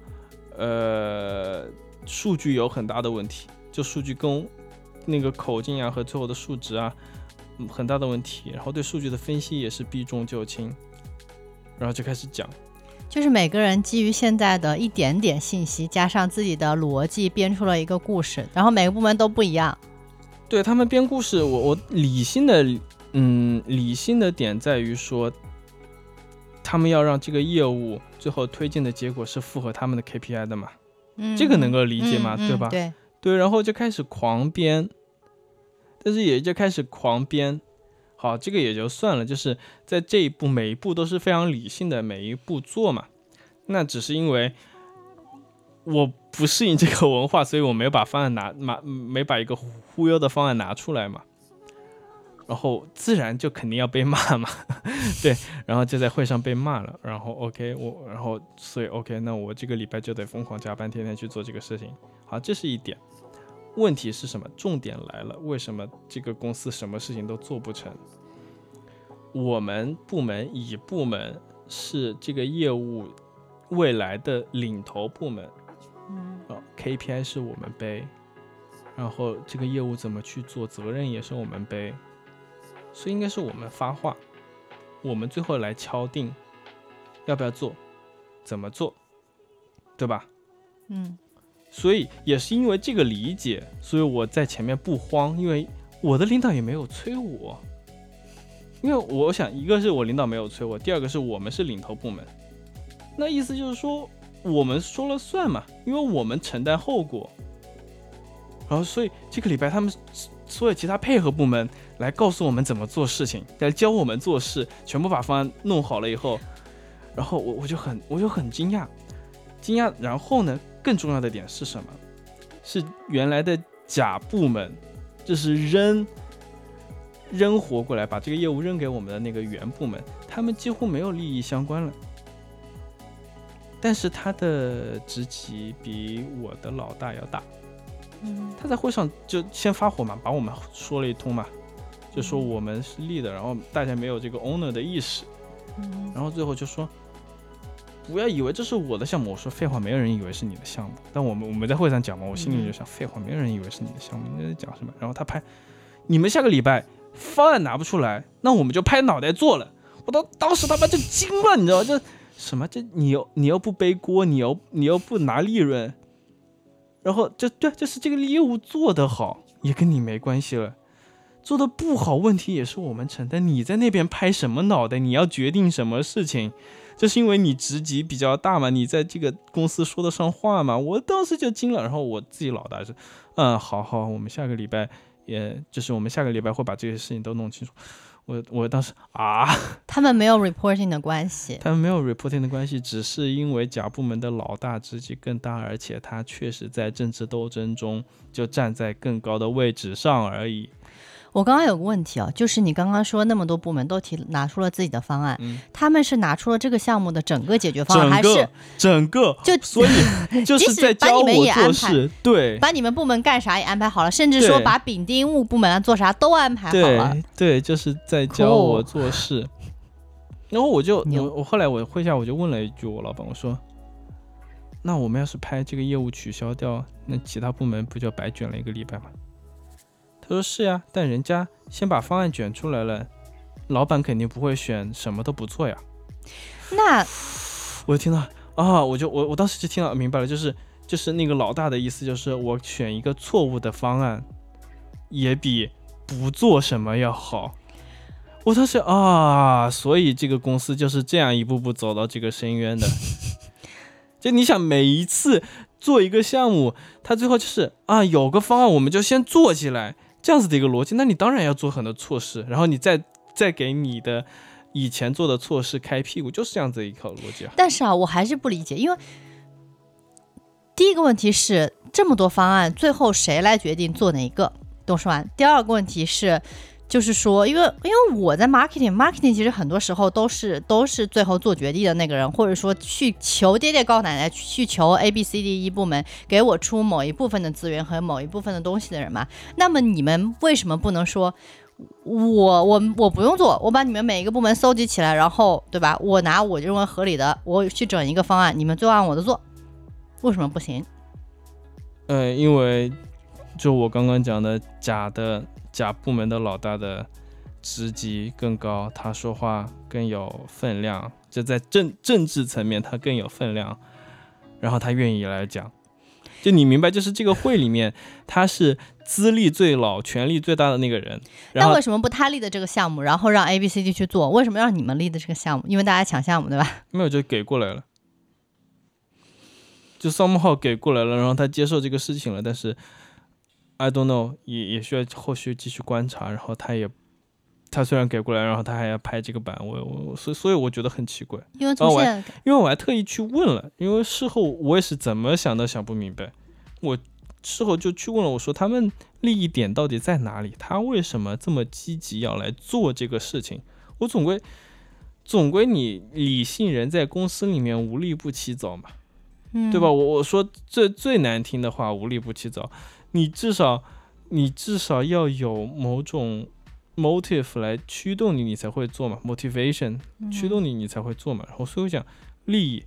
呃，数据有很大的问题，就数据跟那个口径啊和最后的数值啊，嗯很大的问题，然后对数据的分析也是避重就轻，然后就开始讲。就是每个人基于现在的一点点信息，加上自己的逻辑，编出了一个故事，然后每个部门都不一样。对他们编故事，我我理性的，嗯，理性的点在于说，他们要让这个业务最后推进的结果是符合他们的 KPI 的嘛？嗯，这个能够理解嘛嗯嗯对吧对，对，然后就开始狂编，但是也就开始狂编。好，这个也就算了，就是在这一步每一步都是非常理性的，每一步做嘛。那只是因为我不适应这个文化，所以我没有把方案拿拿没把一个忽悠的方案拿出来嘛。然后自然就肯定要被骂嘛，对，然后就在会上被骂了，然后 OK 我，然后所以 OK，那我这个礼拜就得疯狂加班，天天去做这个事情。好，这是一点。问题是什么？重点来了，为什么这个公司什么事情都做不成？我们部门乙部门是这个业务未来的领头部门，嗯哦，KPI 是我们背，然后这个业务怎么去做，责任也是我们背，所以应该是我们发话，我们最后来敲定要不要做，怎么做，对吧？嗯所以也是因为这个理解，所以我在前面不慌，因为我的领导也没有催我，因为我想一个是我领导没有催我，第二个是我们是领头部门，那意思就是说我们说了算嘛，因为我们承担后果，然后所以这个礼拜他们所有其他配合部门来告诉我们怎么做事情，来教我们做事，全部把方案弄好了以后，然后我我就很我就很惊讶，惊讶，然后呢？更重要的点是什么？是原来的甲部门，就是扔扔活过来，把这个业务扔给我们的那个原部门，他们几乎没有利益相关了。但是他的职级比我的老大要大，嗯。他在会上就先发火嘛，把我们说了一通嘛，就说我们是立的，然后大家没有这个 owner 的意识，嗯。然后最后就说，不要以为这是我的项目。我说废话，没有人以为是你的项目。但我们我们在会上讲嘛，我心里就想，废话，没有人以为是你的项目，你在讲什么？然后他拍，你们下个礼拜方案拿不出来，那我们就拍脑袋做了。我当当时他妈就惊了，你知道吗？这什么？这你又你又不背锅，你又你又不拿利润，然后这对，就是这个业务做得好也跟你没关系了。做的不好，问题也是我们承担。你在那边拍什么脑袋？你要决定什么事情？这是因为你职级比较大嘛？你在这个公司说得上话嘛？我当时就惊了，然后我自己老大是，嗯，好好，我们下个礼拜，也就是我们下个礼拜会把这些事情都弄清楚。我我当时啊，他们没有 reporting 的关系。他们没有 reporting 的关系，只是因为甲部门的老大职级更大，而且他确实在政治斗争中就站在更高的位置上而已。我刚刚有个问题啊，就是你刚刚说那么多部门都提拿出了自己的方案，嗯他们是拿出了这个项目的整个解决方案，还是整个，就所以 就是在教我做事，对把你们部门干啥也安排好了，甚至说把丙丁戊部门啊做啥都安排好了。对对，就是在教我做事。然后我就 我我后来我会下我就问了一句我老板，我说，那我们要是拍这个业务取消掉，那其他部门不就白卷了一个礼拜吗？他说是呀，但人家先把方案卷出来了，老板肯定不会选什么都不做呀。那我就听到啊，我就我我当时就听到明白了，就是就是那个老大的意思，就是我选一个错误的方案，也比不做什么要好。我当时啊，所以这个公司就是这样一步步走到这个深渊的。就你想每一次做一个项目，他最后就是啊，有个方案我们就先做起来，这样子的一个逻辑。那你当然要做很多措施，然后你再再给你的以前做的措施开屁股，就是这样子一套逻辑啊。但是啊，我还是不理解，因为第一个问题是这么多方案，最后谁来决定做哪一个？董事完。第二个问题是，就是说，因为因为我在 marketing，marketing 其实很多时候都是都是最后做决定的那个人，或者说去求爹爹告奶奶，去求 A B C D E 部门给我出某一部分的资源和某一部分的东西的人嘛。那么你们为什么不能说？我我我不用做，我把你们每一个部门搜集起来，然后对吧？我拿我认为合理的，我去整一个方案，你们最后按我的做，为什么不行？呃，因为就我刚刚讲的，假的甲部门的老大的职级更高，他说话更有分量，就在政政治层面他更有分量，然后他愿意来讲。就你明白，就是这个会里面他是资历最老、权力最大的那个人，那为什么不他立的这个项目，然后让 A、B、C、D 去做？为什么让你们立的这个项目？因为大家抢项目，对吧？没有就给过来了，就 somehow 给过来了，然后他接受这个事情了，但是 I don't know 也也需要后续继续观察，然后他也他虽然给过来，然后他还要拍这个版，我我我所以所以我觉得很奇怪，因为从哦我现在因为我还特意去问了，因为事后我也是怎么想都想不明白，我事后就去问了，我说他们利益点到底在哪里？他为什么这么积极要来做这个事情？我总归总归你理性人在公司里面无利不起早嘛，嗯，对吧？我我说最最难听的话，无利不起早，你至少你至少要有某种 motive 来驱动你，你才会做嘛，motivation 嗯驱动你，你才会做嘛。然后所以我讲利益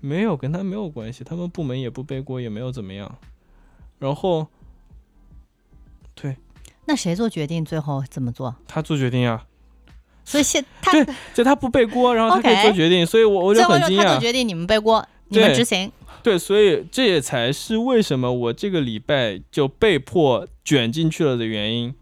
没有跟他没有关系，他们部门也不背锅，也没有怎么样。然后对那谁做决定，最后怎么做？他做决定啊，所以现 他对就他不背锅，然后他可以做决定，所以我我就很惊讶。就他做决定，你们背锅，你们对执行。对，所以这也才是为什么我这个礼拜就被迫卷进去了的原因。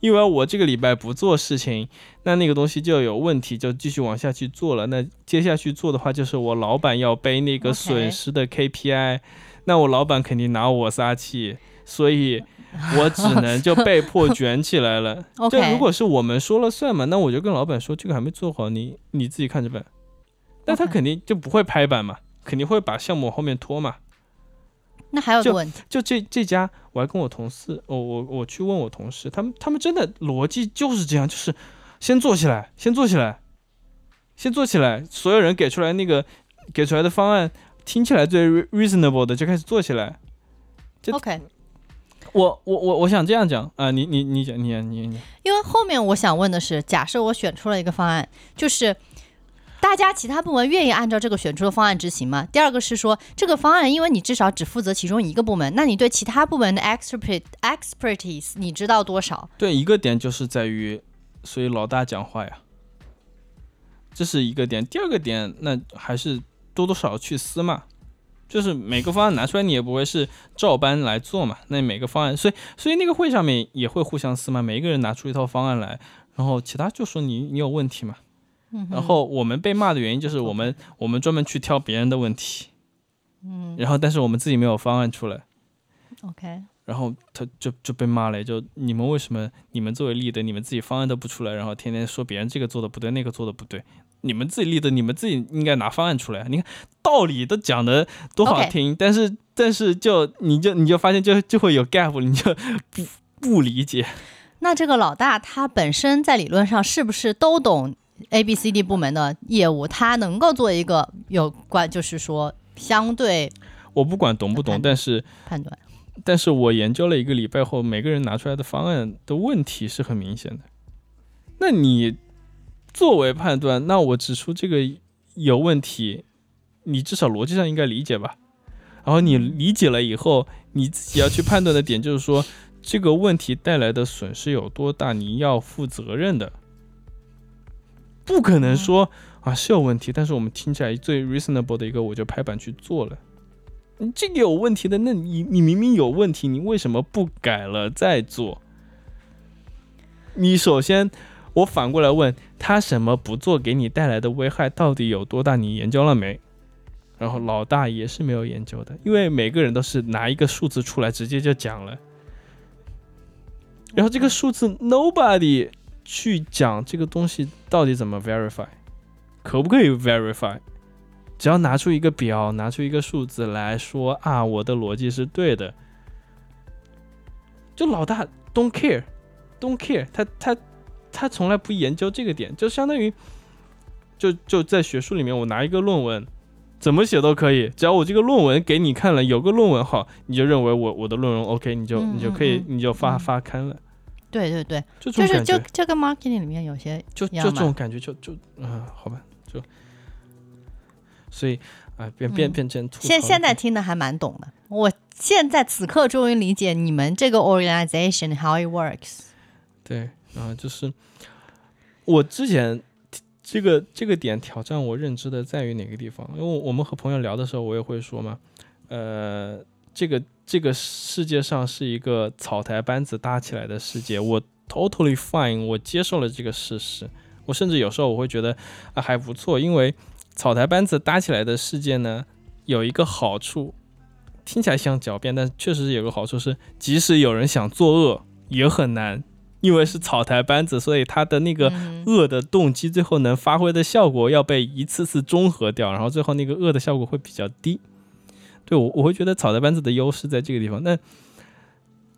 因为我这个礼拜不做事情，那那个东西就有问题，就继续往下去做了。那接下去做的话，就是我老板要背那个损失的 KPI，那我老板肯定拿我撒气，所以我只 能就被迫卷起来了。就如果是我们说了算嘛，那我就跟老板说这个还没做好，你你自己看着办。但他肯定就不会拍板嘛，肯定会把项目往后面拖嘛。那还有就个问题，就这这家，我还跟我同事，我我我去问我同事，他们他们真的逻辑就是这样，就是先做起来，先做起来，先做起来，所有人给出来那个给出来的方案听起来最 re- reasonable 的就开始做起来。OK，我我我我想这样讲啊，你你你讲你你你，因为后面我想问的是，假设我选出了一个方案，就是大家其他部门愿意按照这个选出的方案执行吗？第二个是说，这个方案，因为你至少只负责其中一个部门，那你对其他部门的 expert expertise 你知道多少？对一个点就是在于，所以老大讲话呀，这是一个点。第二个点，那还是多多少少去撕嘛，就是每个方案拿出来，你也不会是照搬来做嘛。那每个方案，所以所以那个会上面也会互相撕嘛，每一个人拿出一套方案来，然后其他就说你你有问题嘛。嗯然后我们被骂的原因就是我们我们专门去挑别人的问题，嗯然后但是我们自己没有方案出来。，OK，然后他就就被骂了，就你们为什么你们作为立的，你们自己方案都不出来，然后天天说别人这个做的不对，那个做的不对，你们自己立的，你们自己应该拿方案出来。你看道理都讲的多好听但是但是就你就你就发现就就会有 gap，你就不不理解。那这个老大他本身在理论上是不是都懂 A、B、C、D 部门的业务？他能够做一个有关，就是说相对我不管懂不懂，但是判断。但是我研究了一个礼拜后，每个人拿出来的方案的问题是很明显的。那你作为判断，那我指出这个有问题，你至少逻辑上应该理解吧？然后你理解了以后，你自己要去判断的点就是说，这个问题带来的损失有多大，你要负责任的。不可能说啊是有问题，但是我们听起来最 reasonable 的一个，我就拍板去做了。你这个有问题的，那你你明明有问题，你为什么不改了再做？你首先，我反过来问他，什么不做给你带来的危害到底有多大？你研究了没？然后老大也是没有研究的，因为每个人都是拿一个数字出来直接就讲了，然后这个数字 nobody 去讲这个东西到底怎么 verify，可不可以 verify？只要拿出一个表，拿出一个数字来说啊，我的逻辑是对的，就老大 don't care，don't care，他他他从来不研究这个点，就相当于就就在学术里面，我拿一个论文。怎么写都可以，只要我这个论文给你看了，有个论文好，你就认为我我的论文 OK，你就你就可以你就发发刊了。对对对，就就是就这跟 marketing 里面有些就就这种感觉，就就嗯，好吧，就所以啊，变变变成现现在听的还蛮懂的，我现在此刻终于理解你们这个 organization how it works。对，然后就是我之前。这个这个点挑战我认知的在于哪个地方？因为我们和朋友聊的时候，我也会说嘛，呃，这个这个世界上是一个草台班子搭起来的世界，我 totally fine，我接受了这个事实。我甚至有时候我会觉得啊还不错，因为草台班子搭起来的世界呢，有一个好处，听起来像狡辩，但确实是有个好处是，即使有人想作恶，也很难。因为是草台班子，所以他的那个恶的动机最后能发挥的效果要被一次次中和掉，然后最后那个恶的效果会比较低。对我，我会觉得草台班子的优势在这个地方。那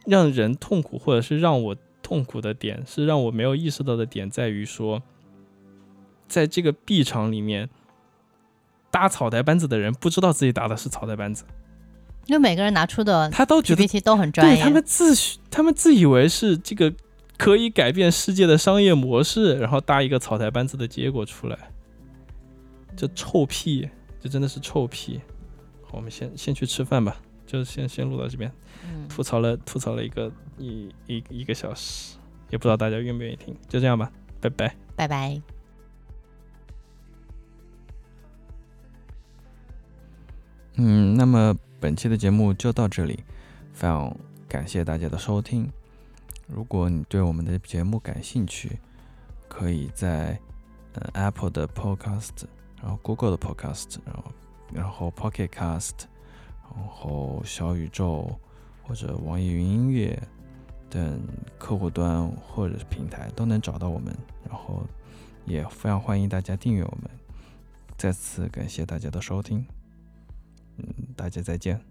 让人痛苦，或者是让我痛苦的点，是让我没有意识到的点，在于说，在这个 B 场里面搭草台班子的人不知道自己搭的是草台班子，因为每个人拿出的他都觉得都很专业，他们自他们自以为是这个。可以改变世界的商业模式，然后搭一个草台班子的结果出来，这臭屁，这真的是臭屁。好，我们先先去吃饭吧，就先先录到这边。吐槽了吐槽了一个一一一个小时，也不知道大家愿不愿意听，就这样吧，拜拜，拜拜。嗯，那么本期的节目就到这里，非常感谢大家的收听。如果你对我们的节目感兴趣，可以在呃 Apple 的 Podcast，然后 Google 的 Podcast，然后然后 Pocket Cast，然后小宇宙或者网易云音乐等客户端或者平台都能找到我们。然后也非常欢迎大家订阅我们。再次感谢大家的收听，嗯，大家再见。